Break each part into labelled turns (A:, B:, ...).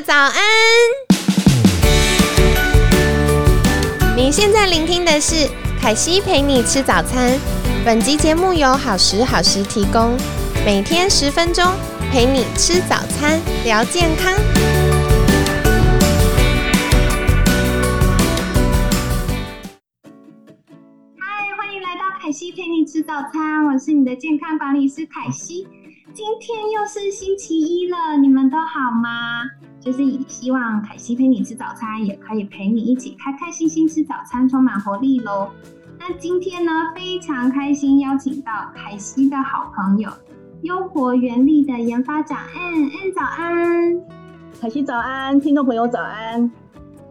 A: 早安！你现在聆听的是凯西陪你吃早餐。本集节目由好时好时提供，每天十分钟陪你吃早餐，聊健康。
B: 嗨，欢迎来到凯西陪你吃早餐，我是你的健康管理师凯西。今天又是星期一了，你们都好吗？就是希望凯西陪你吃早餐，也可以陪你一起开开心心吃早餐，充满活力喽。那今天呢，非常开心邀请到凯西的好朋友优活原力的研发长 N N 早安，
C: 凯西早安，听众朋友早安。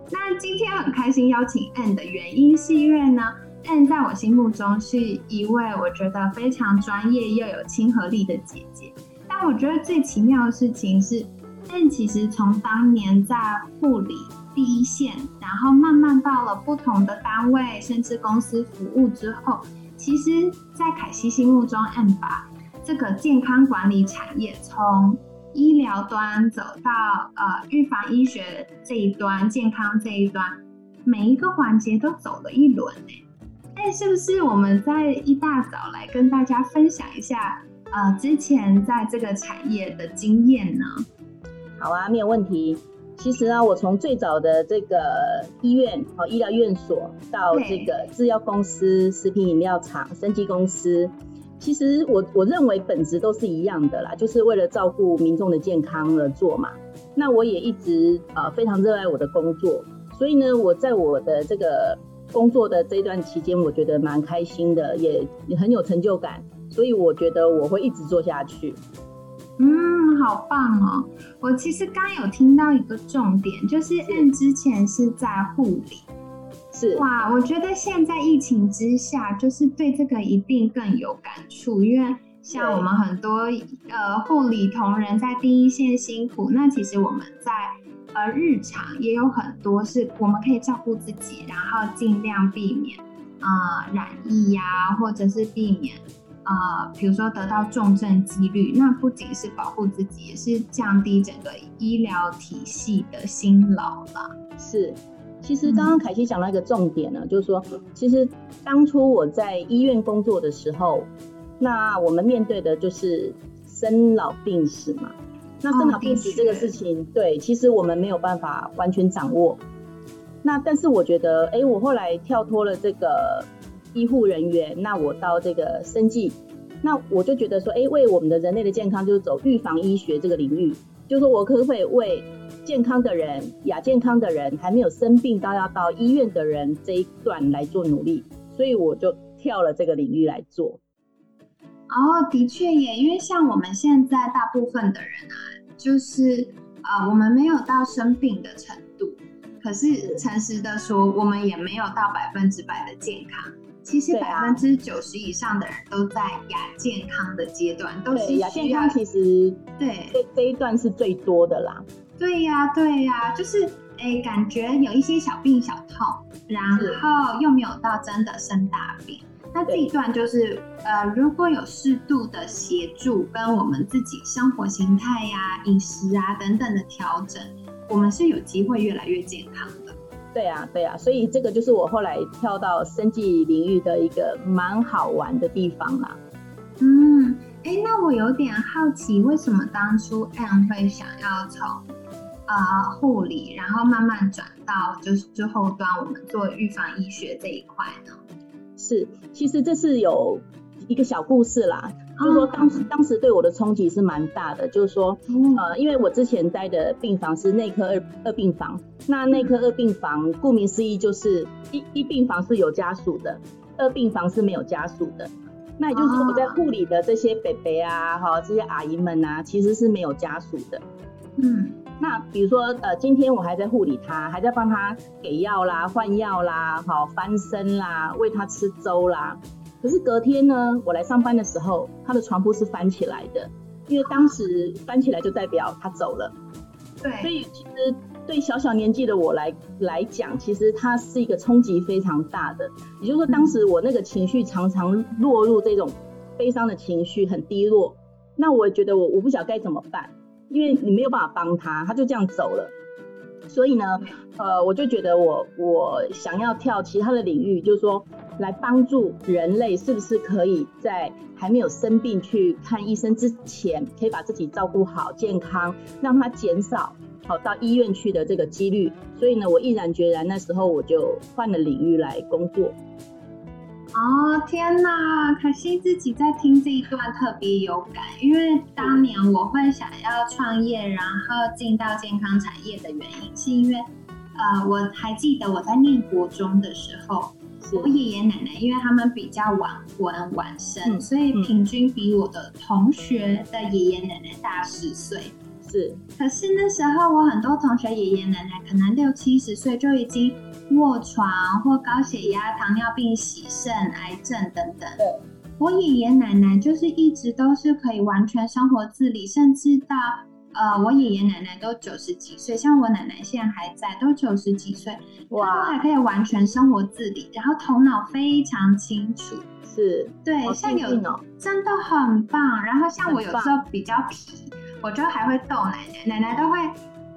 B: 那今天很开心邀请 N 的原因是因为呢。N 在我心目中是一位我觉得非常专业又有亲和力的姐姐，但我觉得最奇妙的事情是但其实从当年在护理第一线，然后慢慢到了不同的单位甚至公司服务之后，其实，在凯西心目中，N 把这个健康管理产业从医疗端走到呃预防医学这一端，健康这一端，每一个环节都走了一轮呢。哎，是不是我们在一大早来跟大家分享一下，呃，之前在这个产业的经验呢？
C: 好啊，没有问题。其实呢，我从最早的这个医院和医疗院所，到这个制药公司、食品饮料厂、生技公司，其实我我认为本质都是一样的啦，就是为了照顾民众的健康而做嘛。那我也一直呃非常热爱我的工作，所以呢，我在我的这个。工作的这段期间，我觉得蛮开心的，也也很有成就感，所以我觉得我会一直做下去。
B: 嗯，好棒哦！我其实刚有听到一个重点，就是 N 之前是在护理，
C: 是
B: 哇，我觉得现在疫情之下，就是对这个一定更有感触，因为像我们很多呃护理同仁在第一线辛苦，那其实我们在。而日常也有很多是我们可以照顾自己，然后尽量避免啊染疫呀，或者是避免啊，比如说得到重症几率。那不仅是保护自己，也是降低整个医疗体系的辛劳了。
C: 是，其实刚刚凯西讲到一个重点呢，就是说，其实当初我在医院工作的时候，那我们面对的就是生老病死嘛。那生老病死这个事情，对，其实我们没有办法完全掌握。那但是我觉得，哎，我后来跳脱了这个医护人员，那我到这个生计，那我就觉得说，哎，为我们的人类的健康，就是走预防医学这个领域，就是说我可不可以为健康的人、亚健康的人、还没有生病到要到医院的人这一段来做努力？所以我就跳了这个领域来做。
B: 哦，的确耶，因为像我们现在大部分的人啊，就是呃，我们没有到生病的程度，可是诚实的说，我们也没有到百分之百的健康。其实百分之九十以上的人都在亚健康的阶段，都是
C: 亚健康。其实
B: 对
C: 这这一段是最多的啦。
B: 对呀，对呀，就是哎，感觉有一些小病小痛，然后又没有到真的生大病。那这一段就是，呃，如果有适度的协助，跟我们自己生活形态呀、饮食啊等等的调整，我们是有机会越来越健康的。
C: 对啊，对啊，所以这个就是我后来跳到生计领域的一个蛮好玩的地方啦。
B: 嗯，哎，那我有点好奇，为什么当初 Anne 会想要从啊护理，然后慢慢转到就是最后端我们做预防医学这一块呢？
C: 是，其实这是有一个小故事啦，就是说当时当时对我的冲击是蛮大的，就是说，呃，因为我之前待的病房是内科二二病房，那内科二病房顾名思义就是一一病房是有家属的，二病房是没有家属的，那也就是说我在护理的这些北北啊，哈，这些阿姨们啊，其实是没有家属的，嗯。那比如说，呃，今天我还在护理他，还在帮他给药啦、换药啦、好翻身啦、喂他吃粥啦。可是隔天呢，我来上班的时候，他的床铺是翻起来的，因为当时翻起来就代表他走了。
B: 对，
C: 所以其实对小小年纪的我来来讲，其实他是一个冲击非常大的。也就是说，当时我那个情绪常常落入这种悲伤的情绪，很低落。那我觉得我我不晓得该怎么办。因为你没有办法帮他，他就这样走了。所以呢，呃，我就觉得我我想要跳其他的领域，就是说来帮助人类，是不是可以在还没有生病去看医生之前，可以把自己照顾好健康，让他减少好到医院去的这个几率。所以呢，我毅然决然那时候我就换了领域来工作。
B: 哦天哪，可惜自己在听这一段特别有感，因为当年我会想要创业，然后进到健康产业的原因，是因为呃，我还记得我在念国中的时候，我爷爷奶奶因为他们比较晚婚晚生，所以平均比我的同学的爷爷奶奶大十岁。
C: 是，
B: 可是那时候我很多同学爷爷奶奶可能六七十岁就已经。卧床或高血压、糖尿病、洗肾、癌症等等。
C: 对，
B: 我爷爷奶奶就是一直都是可以完全生活自理，甚至到呃，我爷爷奶奶都九十几岁，像我奶奶现在还在，都九十几岁，哇，还可以完全生活自理，然后头脑非常清楚。
C: 是，
B: 对，像有真的很棒。然后像我有时候比较皮，我就还会逗奶奶，奶奶都会。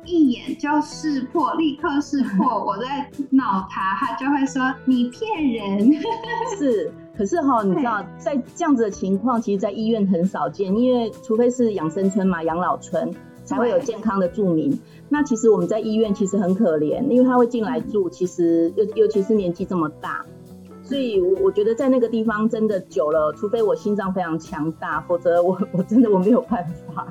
B: 一眼就识破，立刻识破。我在闹他，他就会说你骗人。
C: 是，可是哈，你知道，在这样子的情况，其实，在医院很少见，因为除非是养生村嘛，养老村才会有健康的住民。那其实我们在医院其实很可怜，因为他会进来住，其实尤尤其是年纪这么大，所以我我觉得在那个地方真的久了，除非我心脏非常强大，否则我我真的我没有办法。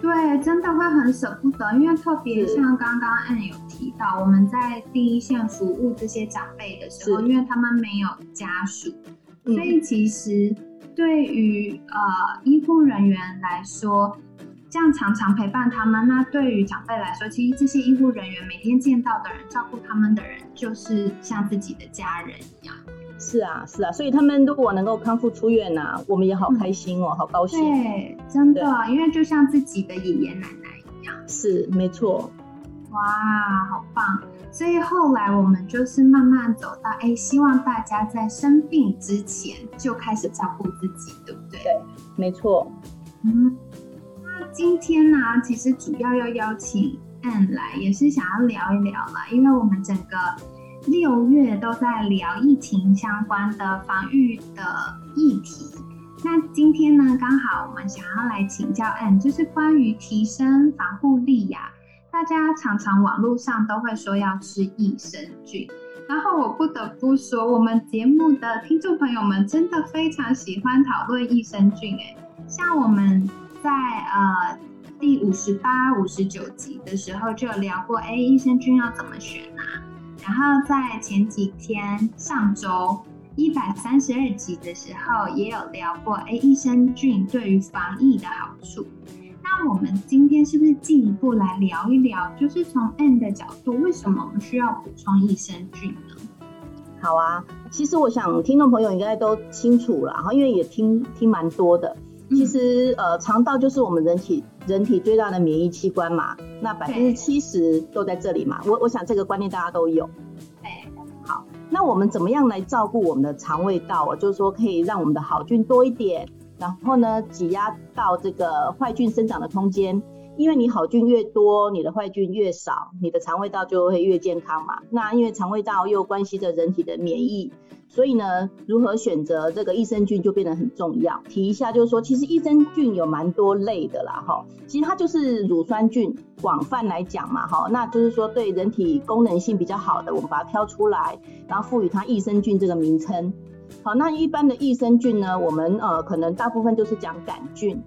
B: 对，真的会很舍不得，因为特别像刚刚 Ann 有提到，我们在第一线服务这些长辈的时候，因为他们没有家属，所以其实对于呃医护人员来说，这样常常陪伴他们，那对于长辈来说，其实这些医护人员每天见到的人、照顾他们的人，就是像自己的家人一样。
C: 是啊，是啊，所以他们如果能够康复出院呐，我们也好开心哦，好高兴。
B: 对，真的，因为就像自己的爷爷奶奶一样。
C: 是，没错。
B: 哇，好棒！所以后来我们就是慢慢走到，哎，希望大家在生病之前就开始照顾自己，对不对？
C: 对，没错。
B: 嗯，那今天呢，其实主要要邀请 N 来，也是想要聊一聊啦，因为我们整个。六月都在聊疫情相关的防御的议题，那今天呢，刚好我们想要来请教 N，就是关于提升防护力呀。大家常常网络上都会说要吃益生菌，然后我不得不说，我们节目的听众朋友们真的非常喜欢讨论益生菌，哎，像我们五十八、五十九集的时候就有聊过，哎，益生菌要怎么选啊？然后在前几天，上周一百三十二集的时候，也有聊过，哎，益生菌对于防疫的好处。那我们今天是不是进一步来聊一聊，就是从 N 的角度，为什么我们需要补充益生菌呢？
C: 好啊，其实我想听众朋友应该都清楚了，然后，因为也听听蛮多的。其实，呃，肠道就是我们人体人体最大的免疫器官嘛，那百分之七十都在这里嘛。我我想这个观念大家都有。
B: 对，
C: 好，那我们怎么样来照顾我们的肠胃道啊？就是说可以让我们的好菌多一点，然后呢，挤压到这个坏菌生长的空间。因为你好菌越多，你的坏菌越少，你的肠胃道就会越健康嘛。那因为肠胃道又关系着人体的免疫。所以呢，如何选择这个益生菌就变得很重要。提一下，就是说，其实益生菌有蛮多类的啦，哈。其实它就是乳酸菌，广泛来讲嘛，哈。那就是说，对人体功能性比较好的，我们把它挑出来，然后赋予它益生菌这个名称。好，那一般的益生菌呢，我们呃可能大部分就是讲杆菌。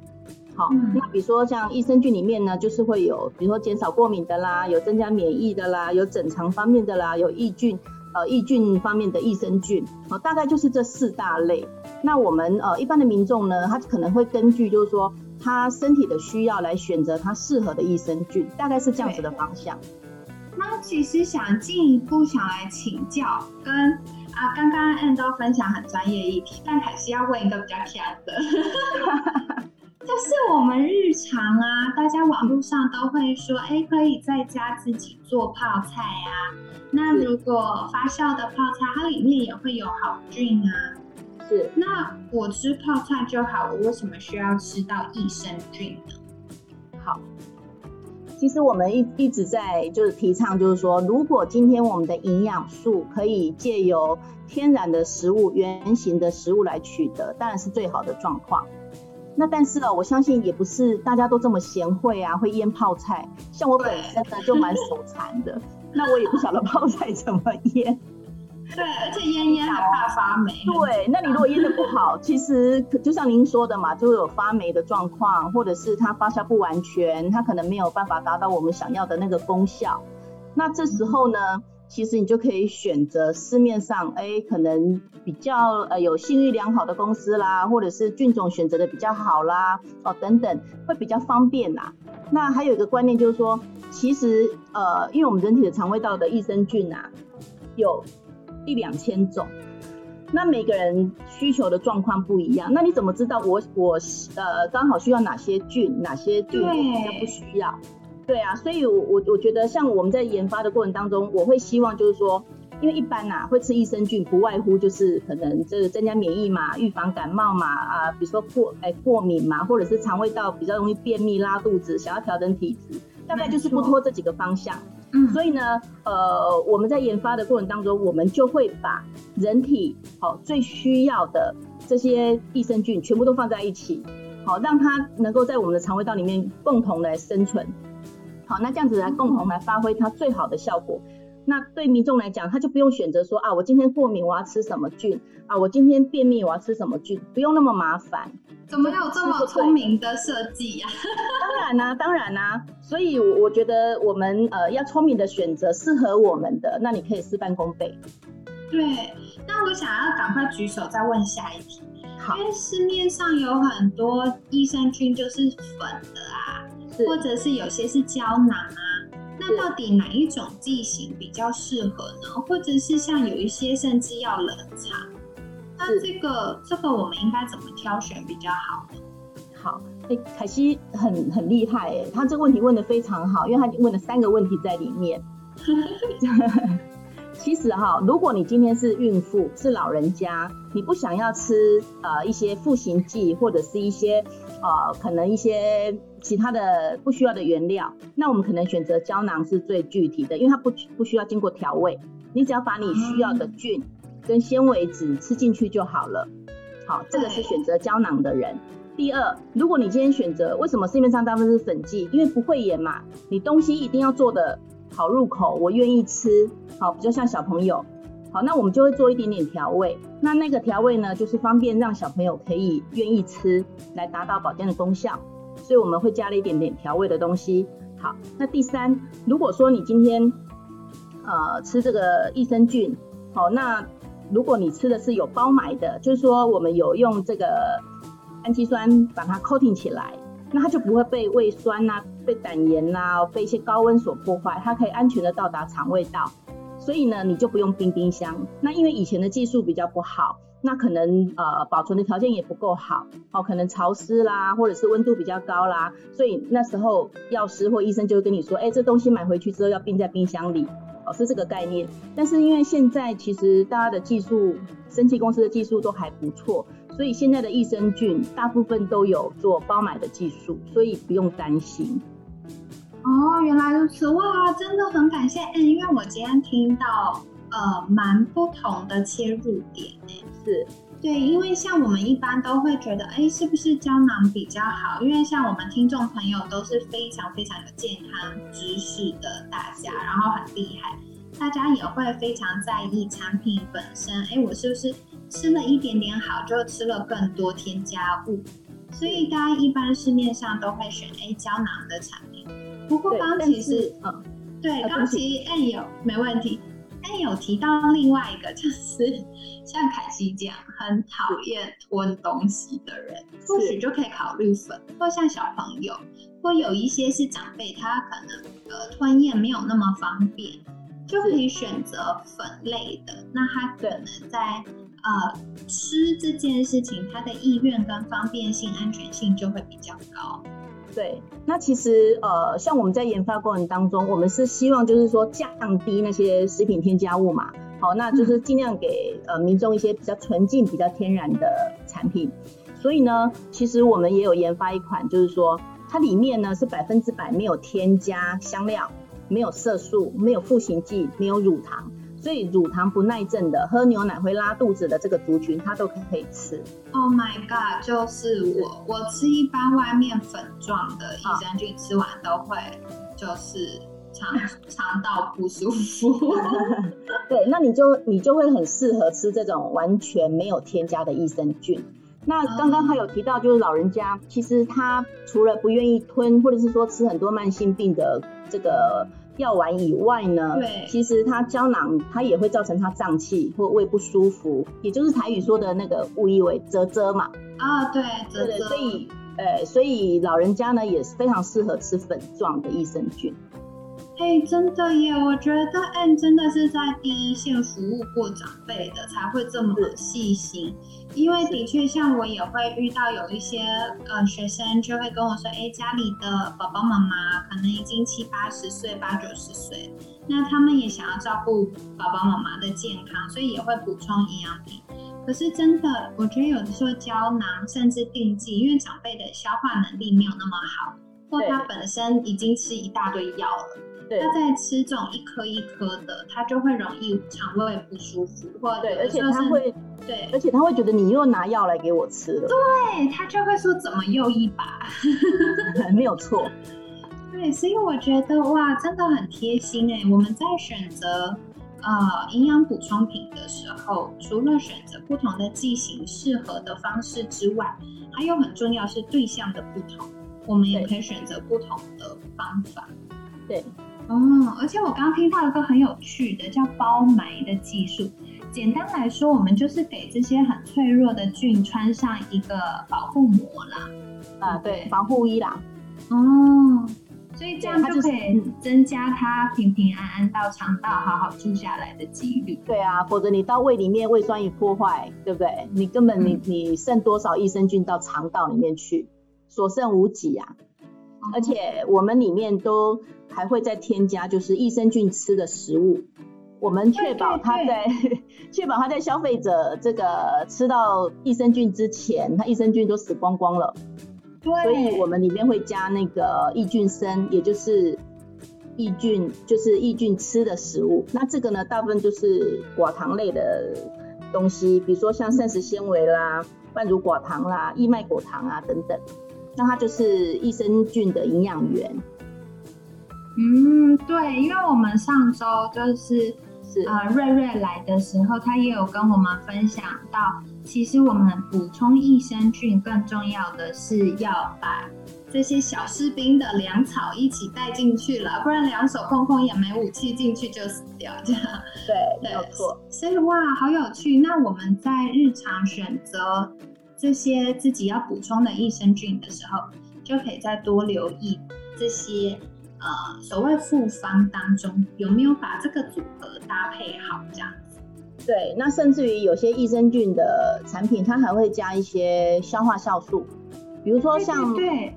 C: 好，那比如说像益生菌里面呢，就是会有，比如说减少过敏的啦，有增加免疫的啦，有整肠方面的啦，有益菌。呃，益菌方面的益生菌，哦，大概就是这四大类。那我们呃一般的民众呢，他可能会根据就是说他身体的需要来选择他适合的益生菌，大概是这样子的方向。
B: 那其实想进一步想来请教，跟啊刚刚按照分享很专业议题，但还是要问一个比较偏的，就是我们日常啊，大家网络上都会说，哎，可以在家自己做泡菜啊。那如果发酵的泡菜，它里面也会有好菌啊。
C: 是。
B: 那我吃泡菜就好，我为什么需要吃到益生菌呢？
C: 好，其实我们一一直在就是提倡，就是说，如果今天我们的营养素可以借由天然的食物、原型的食物来取得，当然是最好的状况。那但是呢，我相信也不是大家都这么贤惠啊，会腌泡菜。像我本身呢，就蛮手残的，那我也不晓得 泡菜怎么腌。
B: 对，而且腌腌还怕发霉。
C: 对，那你如果腌的不好，其实就像您说的嘛，就会有发霉的状况，或者是它发酵不完全，它可能没有办法达到我们想要的那个功效。那这时候呢，其实你就可以选择市面上，哎，可能比较呃有信誉良好的公司啦，或者是菌种选择的比较好啦，哦等等，会比较方便啦。那还有一个观念就是说，其实呃，因为我们人体的肠胃道的益生菌啊，有。一两千种，那每个人需求的状况不一样，那你怎么知道我我呃刚好需要哪些菌，哪些菌比较不需要？对啊，所以我我我觉得像我们在研发的过程当中，我会希望就是说，因为一般呐会吃益生菌，不外乎就是可能这个增加免疫嘛，预防感冒嘛，啊，比如说过哎过敏嘛，或者是肠胃道比较容易便秘拉肚子，想要调整体质，大概就是不脱这几个方向。嗯，所以呢，呃，我们在研发的过程当中，我们就会把人体好最需要的这些益生菌全部都放在一起，好让它能够在我们的肠胃道里面共同来生存，好，那这样子来共同来发挥它最好的效果。那对民众来讲，他就不用选择说啊，我今天过敏我要吃什么菌啊，我今天便秘我要吃什么菌，不用那么麻烦。
B: 怎么有这么聪明的设计呀？
C: 当然啦，当然啦。所以我觉得我们呃要聪明的选择适合我们的，那你可以事半功倍。
B: 对，那我想要赶快举手再问下一题。好，因为市面上有很多益生菌就是粉的啊，或者是有些是胶囊啊。那到底哪一种剂型比较适合呢？或者是像有一些甚至要冷藏，那这个这个我们应该怎么挑选比较好呢？
C: 好，哎，凯西很很厉害哎，他这个问题问的非常好，因为他问了三个问题在里面。其实哈，如果你今天是孕妇，是老人家，你不想要吃呃一些复形剂或者是一些呃可能一些其他的不需要的原料，那我们可能选择胶囊是最具体的，因为它不不需要经过调味，你只要把你需要的菌跟纤维质吃进去就好了。好，这个是选择胶囊的人。第二，如果你今天选择，为什么市面上大部分是粉剂？因为不会盐嘛，你东西一定要做的。好入口，我愿意吃，好比较像小朋友，好，那我们就会做一点点调味，那那个调味呢，就是方便让小朋友可以愿意吃，来达到保健的功效，所以我们会加了一点点调味的东西。好，那第三，如果说你今天呃吃这个益生菌，好，那如果你吃的是有包埋的，就是说我们有用这个氨基酸把它 coating 起来。那它就不会被胃酸呐、被胆盐呐、被一些高温所破坏，它可以安全的到达肠胃道。所以呢，你就不用冰冰箱。那因为以前的技术比较不好，那可能呃保存的条件也不够好，哦，可能潮湿啦，或者是温度比较高啦，所以那时候药师或医生就会跟你说，哎，这东西买回去之后要冰在冰箱里，哦，是这个概念。但是因为现在其实大家的技术，生技公司的技术都还不错。所以现在的益生菌大部分都有做包买的技术，所以不用担心。
B: 哦，原来如此，哇，真的很感谢。嗯，因为我今天听到呃蛮不同的切入点诶。
C: 是，
B: 对，因为像我们一般都会觉得，哎，是不是胶囊比较好？因为像我们听众朋友都是非常非常有健康知识的大家，然后很厉害，大家也会非常在意产品本身。哎，我是不是？吃了一点点好，就吃了更多添加物，所以大家一般市面上都会选哎胶囊的产品。不过刚其实，嗯，对，刚其实 N 有没问题有提到另外一个，就是像凯西这样很讨厌吞东西的人，或许就可以考虑粉，或像小朋友，或有一些是长辈，他可能呃吞咽没有那么方便，就可以选择粉类的，那他可能在。呃，吃这件事情，他的意愿跟方便性、安全性就会比较高。
C: 对，那其实呃，像我们在研发过程当中，我们是希望就是说降低那些食品添加物嘛，好，那就是尽量给呃民众一些比较纯净、比较天然的产品。所以呢，其实我们也有研发一款，就是说它里面呢是百分之百没有添加香料，没有色素，没有赋形剂，没有乳糖。所以乳糖不耐症的、喝牛奶会拉肚子的这个族群，他都可以吃。
B: Oh my god！就是我，我吃一般外面粉状的益生菌，吃完都会就是肠 肠道不舒服。
C: 对，那你就你就会很适合吃这种完全没有添加的益生菌。那刚刚他有提到，就是老人家其实他除了不愿意吞，或者是说吃很多慢性病的这个。药丸以外呢，
B: 对，
C: 其实它胶囊它也会造成它胀气或胃不舒服，也就是台语说的那个误以为啧啧嘛。
B: 啊，对，啧啧。
C: 所以，呃，所以老人家呢也是非常适合吃粉状的益生菌。
B: 哎，真的耶！我觉得 N 真的是在第一线服务过长辈的，才会这么细心。因为的确，像我也会遇到有一些呃学生就会跟我说，哎，家里的宝宝妈妈可能已经七八十岁、八九十岁，那他们也想要照顾宝宝妈妈的健康，所以也会补充营养品。可是真的，我觉得有的时候胶囊甚至定剂，因为长辈的消化能力没有那么好，或他本身已经吃一大堆药了。他在吃这种一颗一颗的，他就会容易肠胃不舒服，或
C: 对，而且他会
B: 对，
C: 而且他会觉得你又拿药来给我吃了，
B: 对他就会说怎么又一把，
C: 没有错，
B: 对，所以我觉得哇，真的很贴心哎。我们在选择呃营养补充品的时候，除了选择不同的剂型适合的方式之外，还有很重要是对象的不同，我们也可以选择不同的方法，
C: 对。
B: 哦，而且我刚刚听到一个很有趣的，叫包埋的技术。简单来说，我们就是给这些很脆弱的菌穿上一个保护膜啦。
C: 啊，对，防护衣啦。
B: 哦，所以这样就可以增加它平平安安到肠道好好住下来的几率。
C: 对啊，否则你到胃里面胃酸一破坏，对不对？你根本你你剩多少益生菌到肠道里面去，所剩无几啊。而且我们里面都还会再添加，就是益生菌吃的食物，我们确保它在 确保它在消费者这个吃到益生菌之前，它益生菌都死光光了。
B: 对，
C: 所以我们里面会加那个益菌生，也就是益菌，就是益菌吃的食物。那这个呢，大部分就是寡糖类的东西，比如说像膳食纤维啦、半乳寡糖啦、异麦果糖啊等等。那它就是益生菌的营养源。
B: 嗯，对，因为我们上周就是是呃瑞瑞来的时候，他也有跟我们分享到，其实我们补充益生菌更重要的是要把这些小士兵的粮草一起带进去了，不然两手空空也没武器进去就死掉这样。
C: 对，没有错。
B: 所以哇，好有趣。那我们在日常选择。这些自己要补充的益生菌的时候，就可以再多留意这些呃所谓复方当中有没有把这个组合搭配好这样子。
C: 对，那甚至于有些益生菌的产品，它还会加一些消化酵素，比如说像
B: 对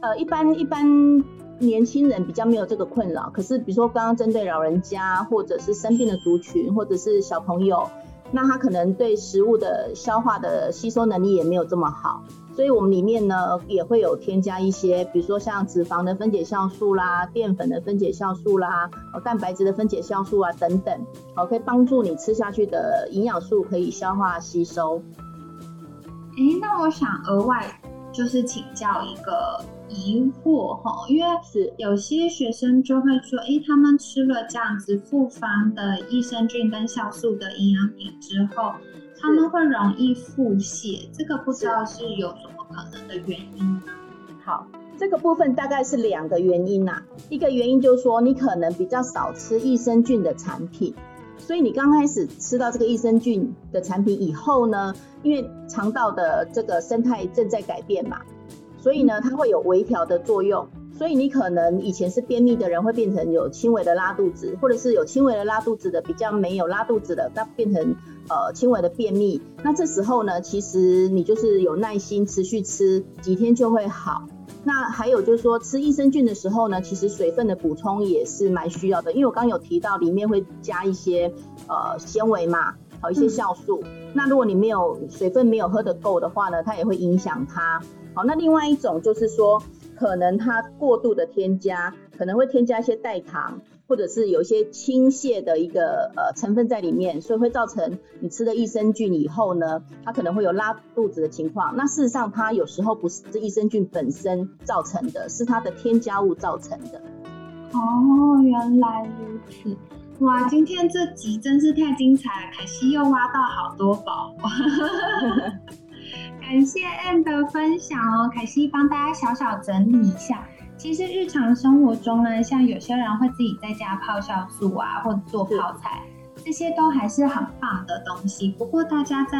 C: 呃一般一般年轻人比较没有这个困扰，可是比如说刚刚针对老人家或者是生病的族群或者是小朋友。那它可能对食物的消化的吸收能力也没有这么好，所以我们里面呢也会有添加一些，比如说像脂肪的分解酵素啦、淀粉的分解酵素啦、哦蛋白质的分解酵素啊等等，哦可以帮助你吃下去的营养素可以消化吸收。
B: 哎，那我想额外就是请教一个。疑惑哈，因为
C: 是
B: 有些学生就会说，哎，他们吃了这样子复方的益生菌跟酵素的营养品之后，他们会容易腹泻，这个不知道是有什么可能的原因呢？
C: 好，这个部分大概是两个原因呐，一个原因就是说你可能比较少吃益生菌的产品，所以你刚开始吃到这个益生菌的产品以后呢，因为肠道的这个生态正在改变嘛。所以呢，它会有微调的作用，所以你可能以前是便秘的人会变成有轻微的拉肚子，或者是有轻微的拉肚子的比较没有拉肚子的，那变成呃轻微的便秘。那这时候呢，其实你就是有耐心持续吃几天就会好。那还有就是说吃益生菌的时候呢，其实水分的补充也是蛮需要的，因为我刚刚有提到里面会加一些呃纤维嘛，好一些酵素。那如果你没有水分没有喝得够的话呢，它也会影响它。好，那另外一种就是说，可能它过度的添加，可能会添加一些代糖，或者是有一些倾泻的一个呃成分在里面，所以会造成你吃了益生菌以后呢，它可能会有拉肚子的情况。那事实上，它有时候不是这益生菌本身造成的，是它的添加物造成的。
B: 哦，原来如此。哇，今天这集真是太精彩了，凯西又挖到好多宝。感谢 Ann 的分享哦，凯西帮大家小小整理一下。其实日常生活中呢，像有些人会自己在家泡酵素啊，或者做泡菜，这些都还是很棒的东西。不过大家在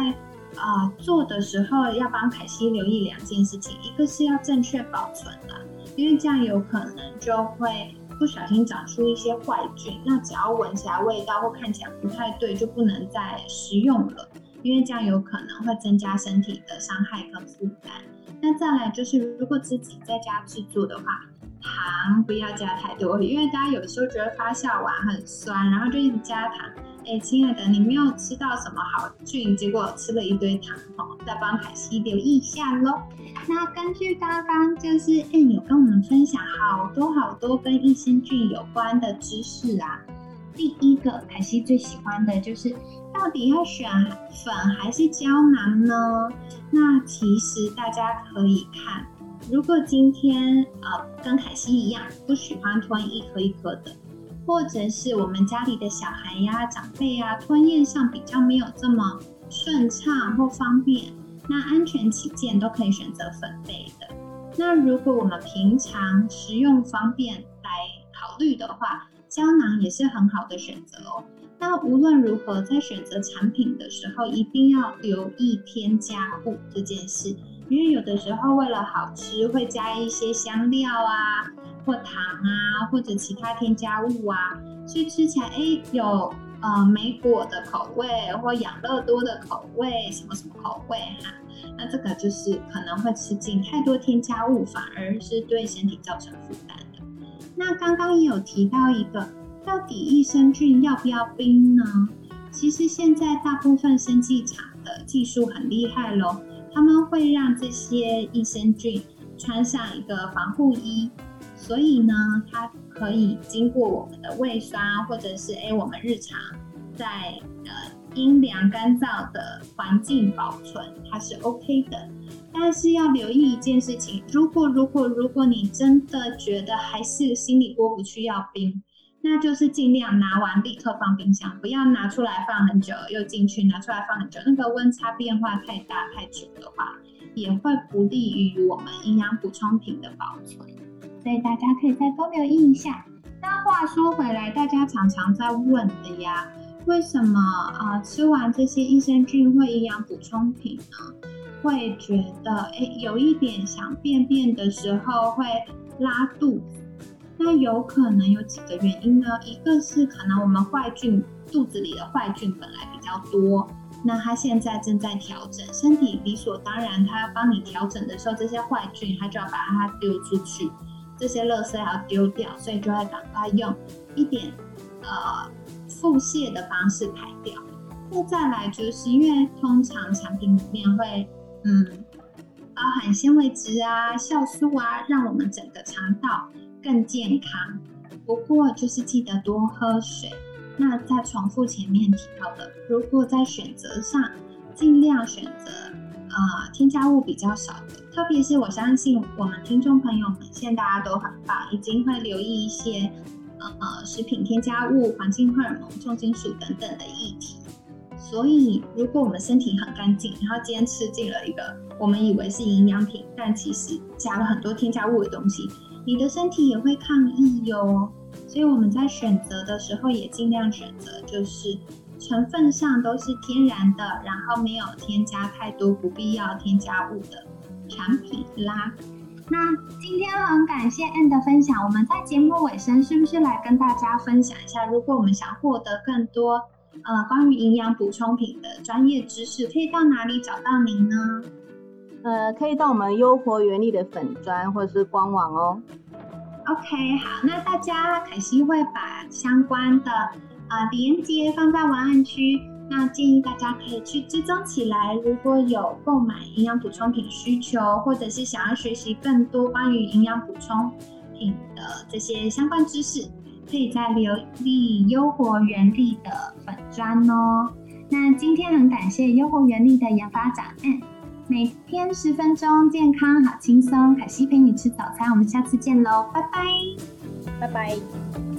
B: 啊做的时候，要帮凯西留意两件事情，一个是要正确保存啦，因为这样有可能就会。不小心长出一些坏菌，那只要闻起来味道或看起来不太对，就不能再食用了，因为这样有可能会增加身体的伤害跟负担。那再来就是，如果自己在家制作的话，糖不要加太多，因为大家有时候觉得发酵完很酸，然后就一直加糖。哎，亲爱的，你没有吃到什么好菌，结果吃了一堆糖哦，再帮凯西留意一下喽。那根据刚刚就是 N 有跟我们分享好多好多跟益生菌有关的知识啊。第一个，凯西最喜欢的就是到底要选粉还是胶囊呢？那其实大家可以看。如果今天呃跟凯西一样不喜欢吞一颗一颗的，或者是我们家里的小孩呀、长辈啊吞咽上比较没有这么顺畅或方便，那安全起见都可以选择粉类的。那如果我们平常食用方便来考虑的话，胶囊也是很好的选择哦。那无论如何，在选择产品的时候，一定要留意添加物这件事。因为有的时候为了好吃，会加一些香料啊，或糖啊，或者其他添加物啊，所以吃起来哎有呃莓果的口味或养乐多的口味，什么什么口味哈，那这个就是可能会吃进太多添加物，反而是对身体造成负担。那刚刚也有提到一个，到底益生菌要不要冰呢？其实现在大部分生技厂的技术很厉害喽。他们会让这些益生菌穿上一个防护衣，所以呢，它可以经过我们的胃酸，或者是哎，我们日常在呃阴凉干燥的环境保存，它是 OK 的。但是要留意一件事情，如果如果如果你真的觉得还是心里过不去要冰。那就是尽量拿完立刻放冰箱，不要拿出来放很久又进去，拿出来放很久，那个温差变化太大太久的话，也会不利于我们营养补充品的保存。所以大家可以再多留意一下。那话说回来，大家常常在问的呀，为什么啊吃完这些益生菌或营养补充品呢，会觉得哎有一点想便便的时候会拉肚子？那有可能有几个原因呢？一个是可能我们坏菌肚子里的坏菌本来比较多，那它现在正在调整，身体理所当然，它要帮你调整的时候，这些坏菌它就要把它丢出去，这些垃圾要丢掉，所以就会赶快用一点呃腹泻的方式排掉。那再来就是因为通常产品里面会嗯包含纤维质啊、酵素啊，让我们整个肠道。更健康，不过就是记得多喝水。那再重复前面提到的，如果在选择上尽量选择呃添加物比较少的，特别是我相信我们听众朋友们现在大家都很棒，已经会留意一些呃食品添加物、环境荷尔蒙、重金属等等的议题。所以如果我们身体很干净，然后今天吃进了一个我们以为是营养品，但其实加了很多添加物的东西。你的身体也会抗议哟，所以我们在选择的时候也尽量选择，就是成分上都是天然的，然后没有添加太多不必要添加物的产品啦。那今天很感谢 Ann 的分享，我们在节目尾声是不是来跟大家分享一下，如果我们想获得更多呃关于营养补充品的专业知识，可以到哪里找到您呢？
C: 呃，可以到我们优活原力的粉砖或者是官网哦。
B: OK，好，那大家凯西会把相关的呃连接放在文案区，那建议大家可以去追踪起来。如果有购买营养补充品需求，或者是想要学习更多关于营养补充品的这些相关知识，可以再留意优活原力的粉砖哦。那今天很感谢优活原力的研发长嗯每天十分钟，健康好轻松。凯西陪你吃早餐，我们下次见喽，拜拜，
C: 拜拜。